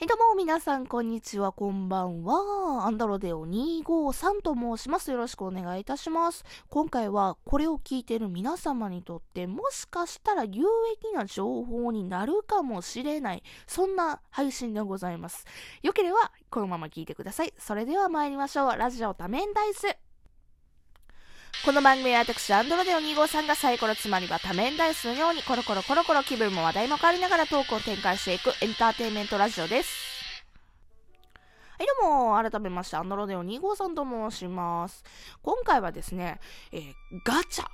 はい、どうも、皆さん、こんにちは、こんばんは。アンダロデオ253と申します。よろしくお願いいたします。今回は、これを聞いている皆様にとって、もしかしたら有益な情報になるかもしれない、そんな配信でございます。よければ、このまま聞いてください。それでは参りましょう。ラジオ多面ダイス。この番組は私、アンドロデオ2号さんがサイコロつまりは多面ダイスのようにコロコロコロコロ気分も話題も変わりながらトークを展開していくエンターテインメントラジオです。はい、どうも、改めまして、アンドロデオ2号さんと申します。今回はですね、えー、ガチャ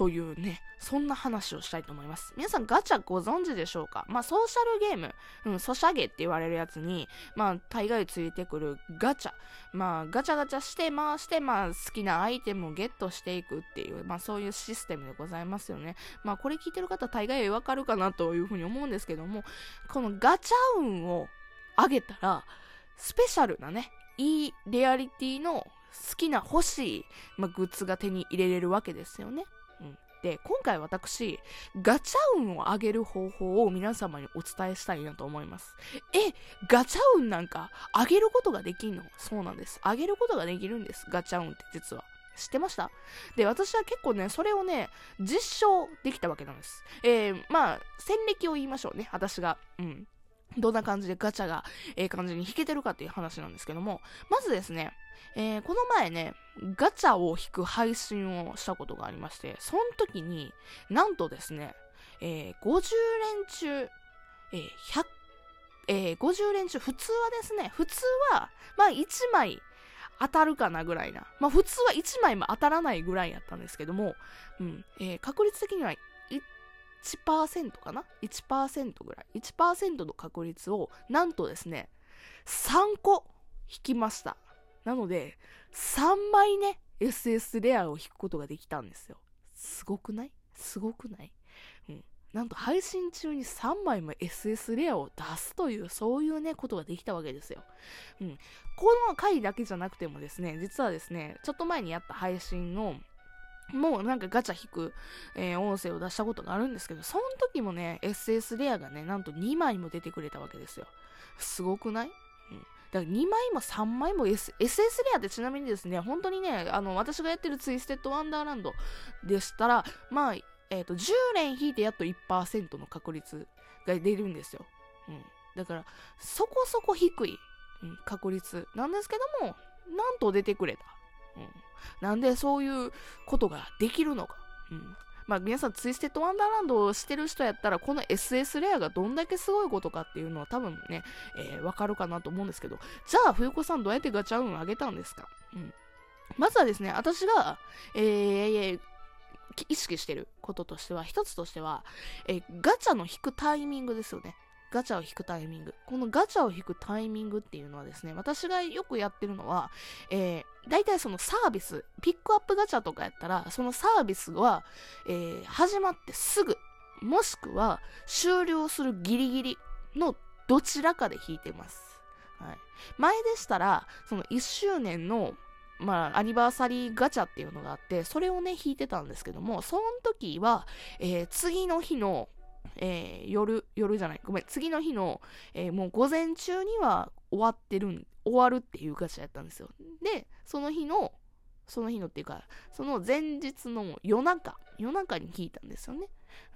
というね、そんな話をしたいと思います。皆さんガチャご存知でしょうか？まあ、ソーシャルゲーム、うん、ソシャゲって言われるやつに、まあ、大概ついてくるガチャ。まあ、ガチャガチャして回して、まあ、好きなアイテムをゲットしていくっていう、まあ、そういうシステムでございますよね。まあ、これ聞いてる方大概わかるかなというふうに思うんですけども、このガチャ運を上げたら、スペシャルなね、いいレアリティの好きな欲しい、まあ、グッズが手に入れれるわけですよね。で、今回私、ガチャ運を上げる方法を皆様にお伝えしたいなと思います。え、ガチャ運なんか上げることができんの？そうなんです。上げることができるんです。ガチャ運って実は。知ってました？で、私は結構ね、それをね、実証できたわけなんです。えー、まあ、戦歴を言いましょうね、私が。うん。どんな感じでガチャがええ感じに弾けてるかっていう話なんですけども、まずですね、えー、この前ね、ガチャを引く配信をしたことがありまして、その時に、なんとですね、えー、50連中、えー、100、えー、50連中、普通はですね、普通は、まあ1枚当たるかなぐらいな。まあ普通は1枚も当たらないぐらいやったんですけども、うん、えー、確率的には1%かな ?1% ぐらい。1%の確率を、なんとですね、3個引きました。なので、3枚ね、SS レアを引くことができたんですよ。すごくない？すごくない？うん。なんと配信中に3枚も SS レアを出すという、そういうね、ことができたわけですよ。うん。この回だけじゃなくてもですね、実はですね、ちょっと前にやった配信の、もうなんかガチャ引く、えー、音声を出したことがあるんですけど、その時もね、SS レアがね、なんと2枚も出てくれたわけですよ。すごくない？うん。だから2枚も3枚も、S、SS レアってちなみにですね、本当にね、あの、私がやってるツイステッドワンダーランドでしたら、まあ、えっ、ー、と、10連引いてやっと1%の確率が出るんですよ。うん。だから、そこそこ低い、うん、確率なんですけども、なんと出てくれた。うん。なんでそういうことができるのか。うん。まあ皆さんツイステッドワンダーランドをしてる人やったらこの SS レアがどんだけすごいことかっていうのは多分ね、えー、わかるかなと思うんですけど、じゃあ冬子さんどうやってガチャ運上げたんですか？うん。まずはですね、私が、えー、意識してることとしては、一つとしては、えー、ガチャの引くタイミングですよね。ガチャを引くタイミング。このガチャを引くタイミングっていうのはですね、私がよくやってるのは、えー、大体そのサービス、ピックアップガチャとかやったら、そのサービスは、えー、始まってすぐ、もしくは終了するギリギリのどちらかで引いてます。はい。前でしたら、その1周年のまあ、アニバーサリーガチャっていうのがあって、それをね、引いてたんですけども、その時は、えー、次の日のえー、夜、夜じゃない、ごめん、次の日の、えー、もう午前中には終わってるん、終わるっていうガチャやったんですよ。で、その日の、その日のっていうか、その前日の夜中、夜中に聞いたんですよね。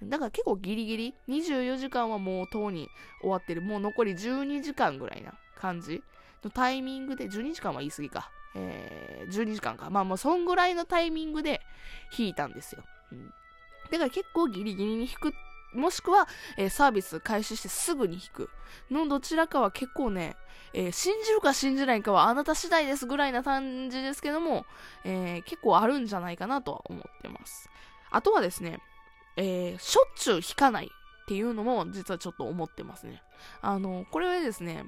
だから結構ギリギリ、24時間はもうとうに終わってる、もう残り12時間ぐらいな感じのタイミングで、12時間は言い過ぎか。えー、12時間か。まあもうそんぐらいのタイミングで弾いたんですよ。うん。だから結構ギリギリに弾くっもしくは、えー、サービス開始してすぐに引くのどちらかは結構ね、えー、信じるか信じないかはあなた次第ですぐらいな感じですけども、えー、結構あるんじゃないかなとは思ってます。あとはですね、えしょっちゅう引かないっていうのも実はちょっと思ってますね。あの、これはですね、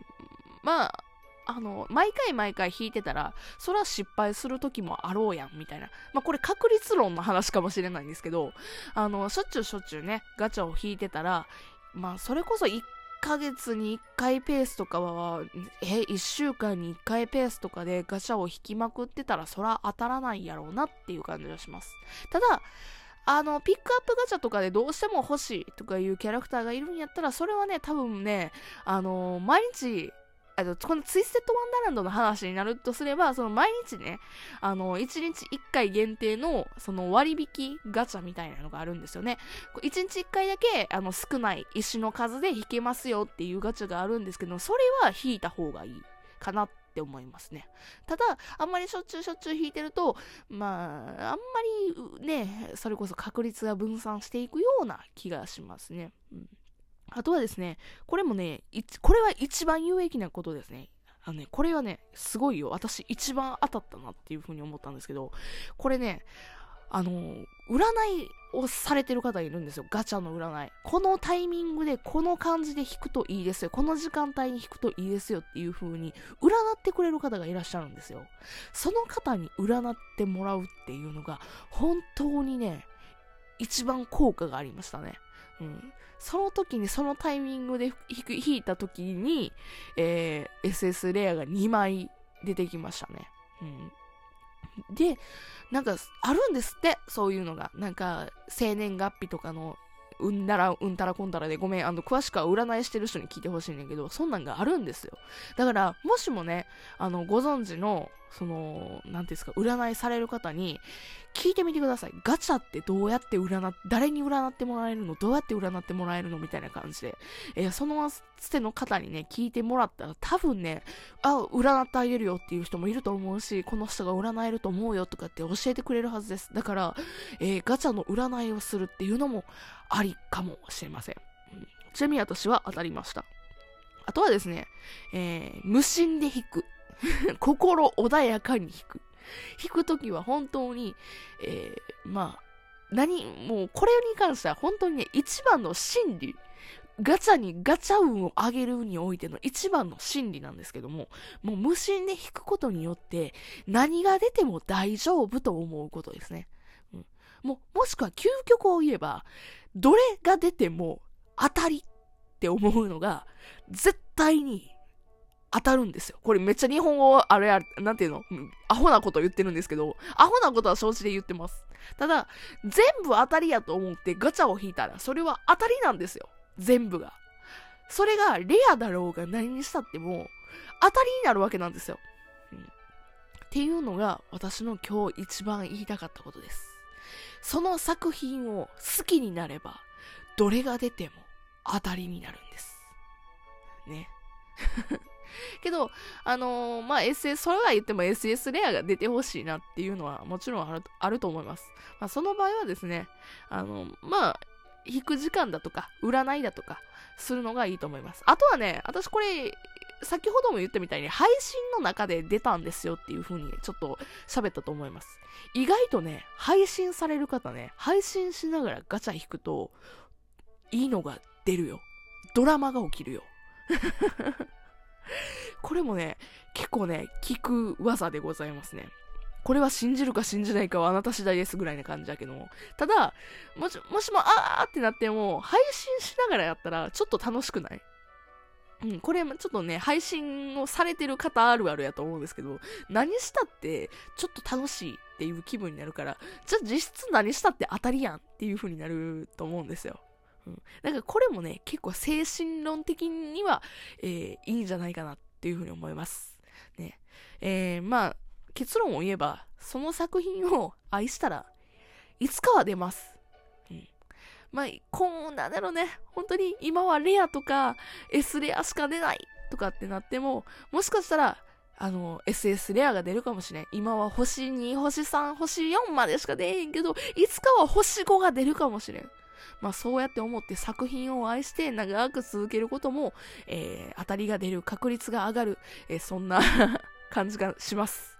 まあ、あの、毎回毎回弾いてたら、それは失敗する時もあろうやん、みたいな。まあ、これ確率論の話かもしれないんですけど、あの、しょっちゅうしょっちゅうね、ガチャを引いてたら、まあ、それこそ1ヶ月に1回ペースとかは、え、1週間に1回ペースとかでガチャを引きまくってたら、そら当たらないやろうなっていう感じがします。ただ、あの、ピックアップガチャとかでどうしても欲しいとかいうキャラクターがいるんやったら、それはね、多分ね、あの毎日あの、このツイステッドワンダーランドの話になるとすれば、その毎日ね、あの、1日1回限定の、その割引ガチャみたいなのがあるんですよね。1日1回だけ、あの、少ない石の数で引けますよっていうガチャがあるんですけど、それは引いた方がいいかなって思いますね。ただ、あんまりしょっちゅうしょっちゅう引いてると、まあ、あんまりね、それこそ確率が分散していくような気がしますね。うんあとはですね、これもね、これは一番有益なことですね。あのね、これはね、すごいよ。私一番当たったなっていうふうに思ったんですけど、これね、あの、占いをされてる方いるんですよ。ガチャの占い。このタイミングでこの感じで引くといいですよ。この時間帯に引くといいですよっていう風に占ってくれる方がいらっしゃるんですよ。その方に占ってもらうっていうのが本当にね、一番効果がありましたね。うん。その時にそのタイミングで引いた時に、えー、SS レアが2枚出てきましたね。うん。で、なんか、あるんですって、そういうのが。なんか、生年月日とかの、うんだら、うんたらこんたらで、ごめん、あの、詳しくは占いしてる人に聞いてほしいんだけど、そんなんがあるんですよ。だから、もしもね、あの、ご存知の、その、なんていうんですか、占いされる方に、聞いてみてください。ガチャってどうやって占っ、誰に占ってもらえるのどうやって占ってもらえるのみたいな感じで。えー、そのつての方にね、聞いてもらったら多分ね、あ、占ってあげるよっていう人もいると思うし、この人が占えると思うよとかって教えてくれるはずです。だから、えー、ガチャの占いをするっていうのもありかもしれません。ちなみに私は当たりました。あとはですね、えー、無心で弾く。心穏やかに弾く。弾くときは本当に、えー、まあ、何、もうこれに関しては本当にね、一番の真理、ガチャにガチャ運を上げるにおいての一番の真理なんですけども、もう無心で弾くことによって何が出ても大丈夫と思うことですね。うん、ももしくは究極を言えば、どれが出ても当たりって思うのが絶対に当たるんですよ。これめっちゃ日本語あれあれ、なんていうの、アホなこと言ってるんですけど、アホなことは承知で言ってます。ただ、全部当たりやと思ってガチャを引いたら、それは当たりなんですよ。全部が。それがレアだろうが何にしたっても、当たりになるわけなんですよ。うん、っていうのが私の今日一番言いたかったことです。その作品を好きになれば、どれが出ても当たりになるんです。ね。けど、あのー、まあ、SS、それは言っても SS レアが出てほしいなっていうのはもちろんあるあると思います。まあ、その場合はですね、あの、まあ、引く時間だとか、占いだとか、するのがいいと思います。あとはね、私これ、先ほども言ったみたいに配信の中で出たんですよっていう風にちょっと喋ったと思います。意外とね、配信される方ね、配信しながらガチャ引くと、いいのが出るよ。ドラマが起きるよ。これもね、結構ね、効く技でございますね。これは信じるか信じないかはあなた次第ですぐらいな感じだけども。ただ、もし、もしも、あーってなっても、配信しながらやったら、ちょっと楽しくない？うん、これ、ちょっとね、配信をされてる方あるあるやと思うんですけど、何したって、ちょっと楽しいっていう気分になるから、じゃあ実質何したって当たりやんっていう風になると思うんですよ。うん。だかこれもね、結構精神論的には、えー、いいんじゃないかなっていうふうに思います。ね。えー、まあ、結論を言えば、その作品を愛したらいつかは出ます。うん。まあ、こう、なんだろうね。本当に今はレアとか S レアしか出ないとかってなっても、もしかしたら、あの、SS レアが出るかもしれん。今は星2、星3、星4までしか出えへんけど、いつかは星5が出るかもしれん。まあそうやって思って作品を愛して長く続けることも、えー、当たりが出る確率が上がる、えー、そんな 感じがします。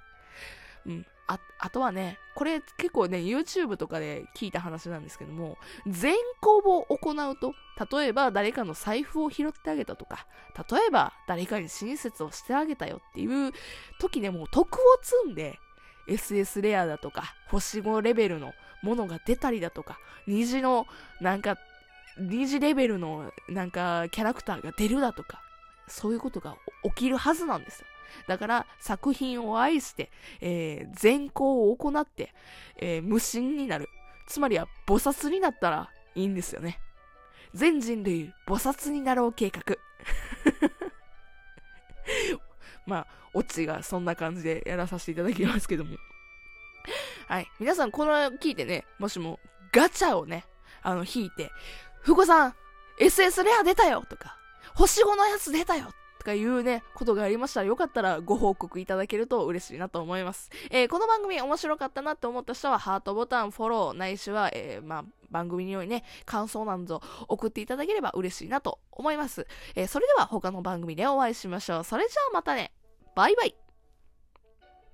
うん。あ、あとはね、これ結構ね、YouTube とかで聞いた話なんですけども、善行を行うと、例えば誰かの財布を拾ってあげたとか、例えば誰かに親切をしてあげたよっていう時でも徳を積んで、SS レアだとか、星5レベルのものが出たりだとか、虹の、なんか、虹レベルの、なんか、キャラクターが出るだとか、そういうことが起きるはずなんですよ。だから、作品を愛して、えー、善行を行って、えー、無心になる。つまりは、菩薩になったらいいんですよね。全人類、菩薩になろう計画。まあ、オチがそんな感じでやらさせていただきますけども。はい。皆さん、この聞いてね、もしもガチャをね、あの、引いて、ふこさん、SS レア出たよとか、星5のやつ出たよとかいうね、ことがありましたら、よかったらご報告いただけると嬉しいなと思います。えー、この番組面白かったなって思った人は、ハートボタン、フォロー、ないしは、えー、まあ、番組によりね、感想なんぞ送っていただければ嬉しいなと思います。えー、それでは他の番組でお会いしましょう。それじゃあまたね。バイバイ。